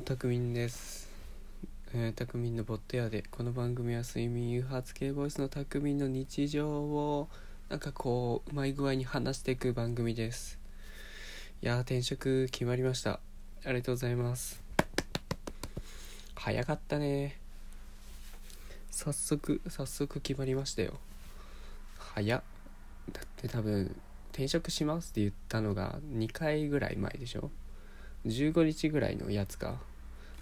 たくみんです。えー、たくみんのボット屋でこの番組は睡眠誘発系ボイスのたくみんの日常をなんかこううまい具合に話していく番組です。いやー転職決まりました。ありがとうございます。早かったね。早速早速決まりましたよ。早っ。だって多分転職しますって言ったのが2回ぐらい前でしょ？15日ぐらいのやつか。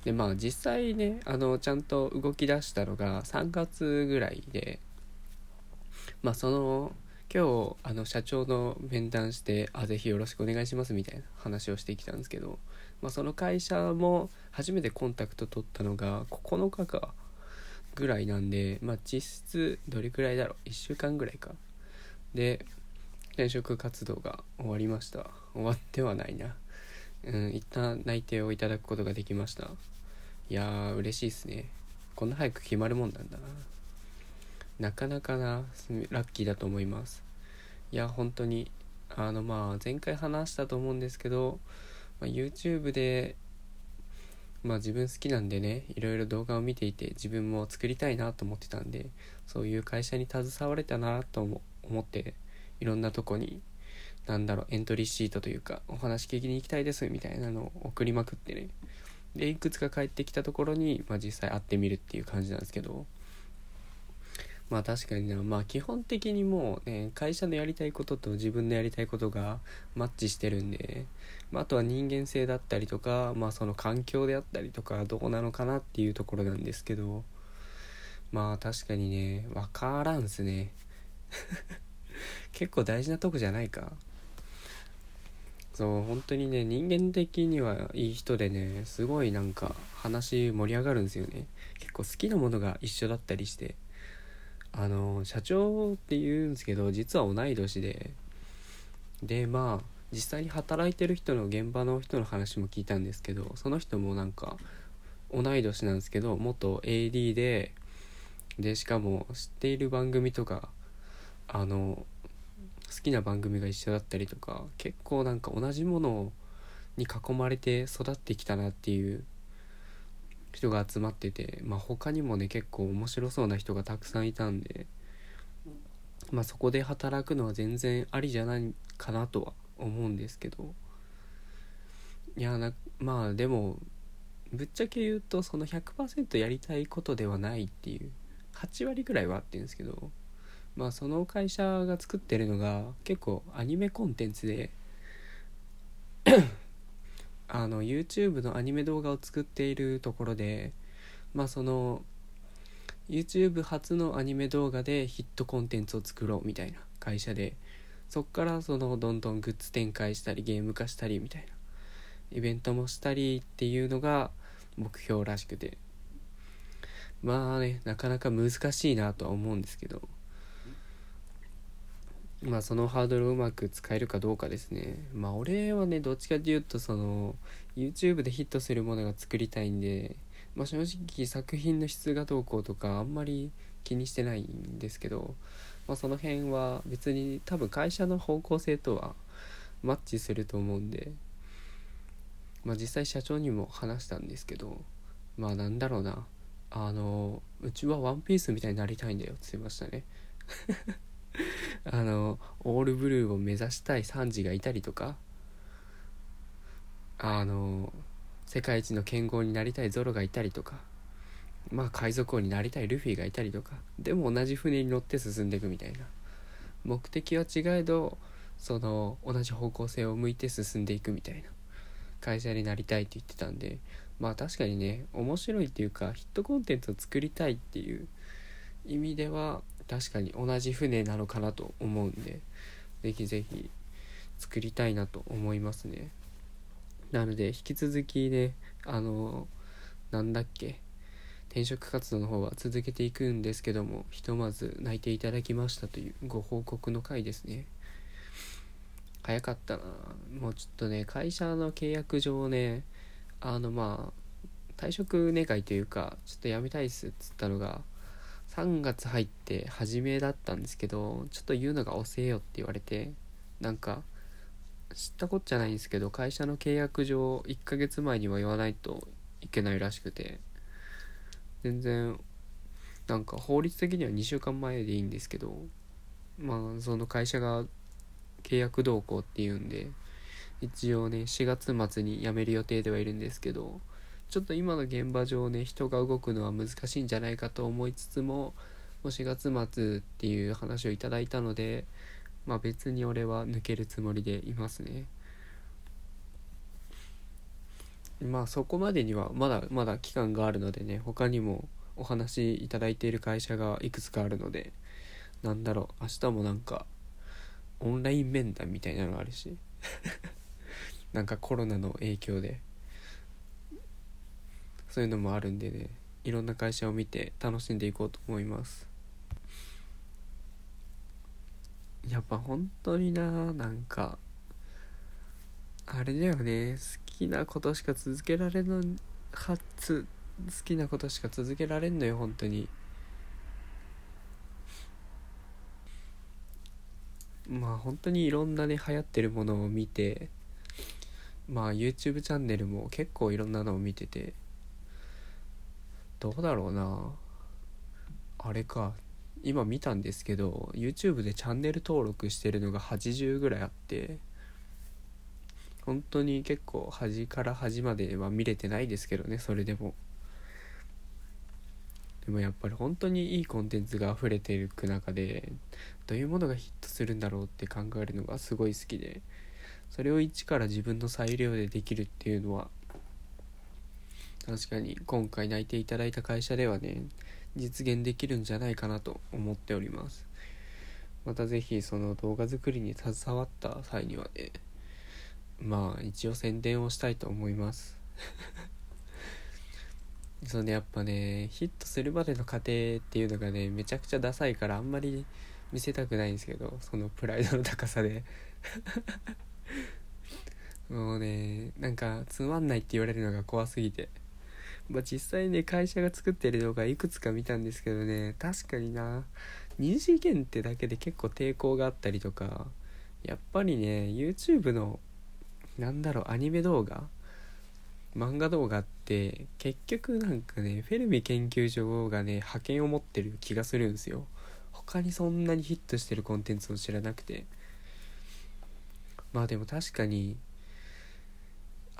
でまあ実際ねあのちゃんと動き出したのが3月ぐらいでまあその今日あの社長の面談して「あぜひよろしくお願いします」みたいな話をしてきたんですけど、まあ、その会社も初めてコンタクト取ったのが9日かぐらいなんでまあ実質どれくらいだろう？1週間ぐらいか。で転職活動が終わりました。終わってはないな。うん一旦内定をいただくことができました。いやー嬉しいですね。こんな早く決まるもんなんだな。なかなかなラッキーだと思います。いや本当にあのまあ前回話したと思うんですけど、まあ、YouTube でまあ自分好きなんでねいろいろ動画を見ていて自分も作りたいなと思ってたんでそういう会社に携われたなと思思っていろんなとこになんだろうエントリーシートというかお話聞きに行きたいですみたいなのを送りまくってね。でいくつか帰ってきたところに、まあ、実際会ってみるっていう感じなんですけど。まあ確かにな。まあ基本的にもうね会社のやりたいことと自分のやりたいことがマッチしてるんで、まあ、あとは人間性だったりとかまあその環境であったりとかどうなのかなっていうところなんですけど。まあ確かにね分からんすね。結構大事なとこじゃないか。そう本当にね人間的にはいい人でねすごいなんか話盛り上がるんですよね。結構好きなものが一緒だったりして。あの社長って言うんですけど実は同い年で。でまあ実際に働いてる人の現場の人の話も聞いたんですけどその人もなんか同い年なんですけど元 AD で。でしかも知っている番組とかあの好きな番組が一緒だったりとか結構なんか同じものに囲まれて育ってきたなっていう人が集まっててまあ他にもね結構面白そうな人がたくさんいたんでまあそこで働くのは全然ありじゃないかなとは思うんですけどいやなまあでもぶっちゃけ言うとその100%やりたいことではないっていう8割ぐらいはあってるんですけどまあその会社が作ってるのが結構アニメコンテンツで あの YouTube のアニメ動画を作っているところでまあその YouTube 初のアニメ動画でヒットコンテンツを作ろうみたいな会社でそっからそのどんどんグッズ展開したりゲーム化したりみたいなイベントもしたりっていうのが目標らしくて。まあねなかなか難しいなとは思うんですけど。まあそのハードルをうまく使えるかどうかですね。まあ俺はねどっちかというとその YouTube でヒットするものが作りたいんで、まあ、正直作品の質がどうこうとかあんまり気にしてないんですけど、まあ、その辺は別に多分会社の方向性とはマッチすると思うんで、まあ、実際社長にも話したんですけどまあなんだろうなあのうちはワンピースみたいになりたいんだよって言いましたね。あのオールブルーを目指したいサンジがいたりとかあの世界一の剣豪になりたいゾロがいたりとかまあ海賊王になりたいルフィがいたりとかでも同じ船に乗って進んでいくみたいな。目的は違えどその同じ方向性を向いて進んでいくみたいな。会社になりたいって言ってたんでまあ確かにね面白いっていうかヒットコンテンツを作りたいっていう意味では確かに同じ船なのかなと思うんでぜひぜひ作りたいなと思いますね。なので引き続きねあのなんだっけ転職活動の方は続けていくんですけどもひとまず内定いただきましたというご報告の回ですね。早かったな。もうちょっとね会社の契約上ねあのまあ退職願というかちょっと辞めたいっすっつったのが3月入って初めだったんですけどちょっと言うのが遅えよって言われてなんか知ったこっちゃないんですけど会社の契約上1ヶ月前には言わないといけないらしくて全然なんか法律的には2週間前でいいんですけどまあその会社が契約動向っていうんで一応ね4月末に辞める予定ではいるんですけどちょっと今の現場上ね人が動くのは難しいんじゃないかと思いつつももう4月末っていう話をいただいたのでまあ別に俺は抜けるつもりでいますね。まあそこまでにはまだまだ期間があるのでね他にもお話いただいている会社がいくつかあるのでなんだろう明日もなんかオンライン面談みたいなのあるし なんかコロナの影響で。そういうのもあるんでねいろんな会社を見て楽しんでいこうと思います。やっぱ本当にななんかあれだよね好きなことしか続けられのはつ好きなことしか続けられんのよ本当に。まあ本当にいろんなね流行ってるものを見てまあ YouTube チャンネルも結構いろんなのを見ててどうだろうな。あれか。今見たんですけど YouTube でチャンネル登録してるのが80ぐらいあって本当に結構端から端までは見れてないですけどねそれでも。でもやっぱり本当にいいコンテンツが溢れていく中でどういうものがヒットするんだろうって考えるのがすごい好きでそれを一から自分の裁量でできるっていうのは確かに今回内定いただいた会社ではね実現できるんじゃないかなと思っております。また是非その動画作りに携わった際にはねまあ一応宣伝をしたいと思います。そのやっぱねヒットするまでの過程っていうのがねめちゃくちゃダサいからあんまり見せたくないんですけどそのプライドの高さで。もうねなんかつまんないって言われるのが怖すぎて。まあ実際ね会社が作ってる動画いくつか見たんですけどね確かにな。二次元ってだけで結構抵抗があったりとかやっぱりね YouTube のなんだろうアニメ動画漫画動画って結局なんかねフェルミ研究所がね覇権を持ってる気がするんですよ。他にそんなにヒットしてるコンテンツを知らなくて。まあでも確かに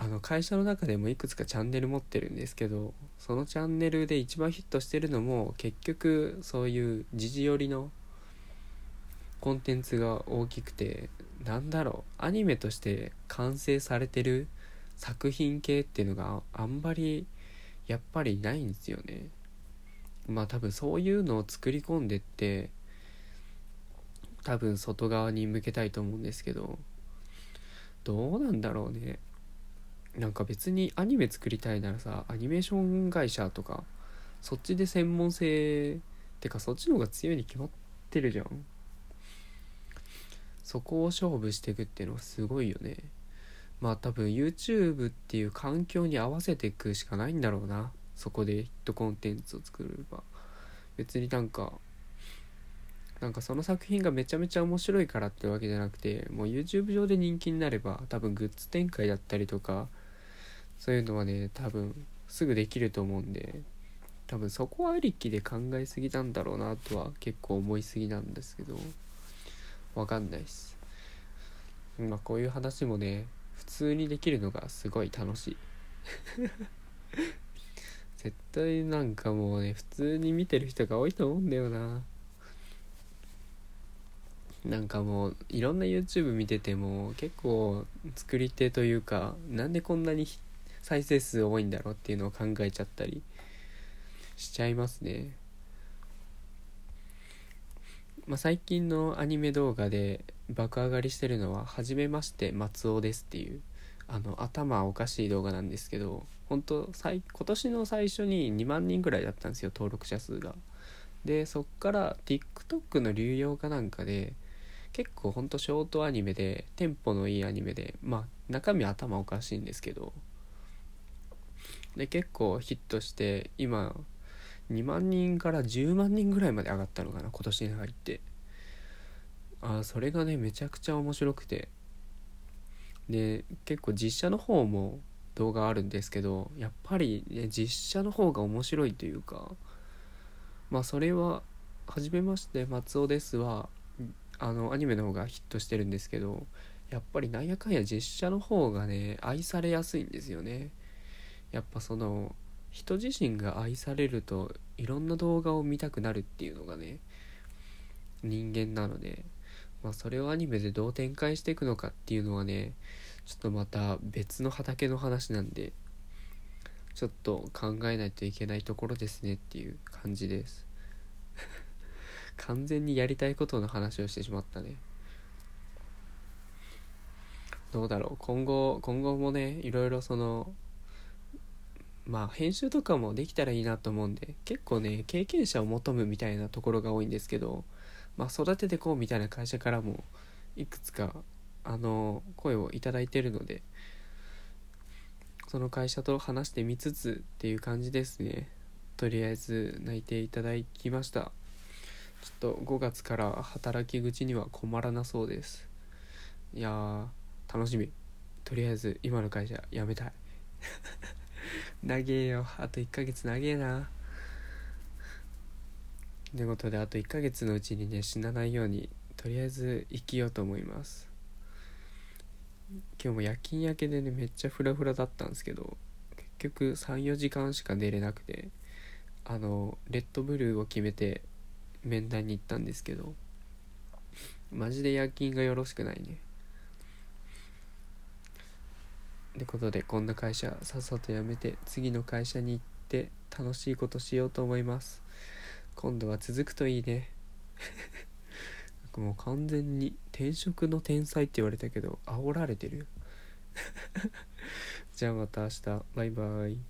あの会社の中でもいくつかチャンネル持ってるんですけどそのチャンネルで一番ヒットしてるのも結局そういう時事寄りのコンテンツが大きくてなんだろうアニメとして完成されてる作品系っていうのがあんまりやっぱりないんですよね。まあ多分そういうのを作り込んでって多分外側に向けたいと思うんですけどどうなんだろうね。なんか別にアニメ作りたいならさアニメーション会社とかそっちで専門性ってかそっちの方が強いに決まってるじゃん。そこを勝負していくっていうのはすごいよね。まあ多分 YouTube っていう環境に合わせていくしかないんだろうな。そこでヒットコンテンツを作れば。別になんかなんかその作品がめちゃめちゃ面白いからってわけじゃなくてもう YouTube 上で人気になれば多分グッズ展開だったりとかそういうのはね多分すぐできると思うんで多分そこはありきで考えすぎなんだろうなとは結構思いすぎなんですけどわかんないっす。まあこういう話もね普通にできるのがすごい楽しい。絶対なんかもうね普通に見てる人が多いと思うんだよな。なんかもういろんな YouTube 見てても結構作り手というかなんでこんなに再生数多いんだろうっていうのを考えちゃったりしちゃいますね。まあ、最近のアニメ動画で爆上がりしてるのは「はじめまして松尾です」っていうあの頭おかしい動画なんですけど本当今年の最初に2万人ぐらいだったんですよ登録者数が。でそっから TikTok の流用かなんかで結構ほんとショートアニメでテンポのいいアニメでまあ中身頭おかしいんですけどで結構ヒットして今2万人から10万人ぐらいまで上がったのかな今年に入って。あそれがねめちゃくちゃ面白くて。で結構実写の方も動画あるんですけどやっぱり、ね、実写の方が面白いというかまあそれは「はじめまして松尾ですは」あのアニメの方がヒットしてるんですけどやっぱりなんやかんや実写の方がね愛されやすいんですよね。やっぱその人自身が愛されるといろんな動画を見たくなるっていうのがね人間なので、まあ、それをアニメでどう展開していくのかっていうのはねちょっとまた別の畑の話なんでちょっと考えないといけないところですねっていう感じです。完全にやりたいことの話をしてしまったね。どうだろう。今後今後もねいろいろそのまあ編集とかもできたらいいなと思うんで結構ね経験者を求むみたいなところが多いんですけどまあ育ててこうみたいな会社からもいくつかあの声をいただいてるのでその会社と話してみつつっていう感じですね。とりあえず泣いていただきました。ちょっと5月から働き口には困らなそうです。いやー楽しみ。とりあえず今の会社辞めたい。長えよ。あと1ヶ月長えな。ということであと1ヶ月のうちにね死なないようにとりあえず生きようと思います。今日も夜勤明けでねめっちゃフラフラだったんですけど結局34時間しか寝れなくてあのレッドブルーを決めて面談に行ったんですけどマジで夜勤がよろしくないね。ってことでこんな会社さっさと辞めて次の会社に行って楽しいことしようと思います。今度は続くといいね。もう完全に転職の天才って言われたけど煽られてる じゃあまた明日。バイバイ。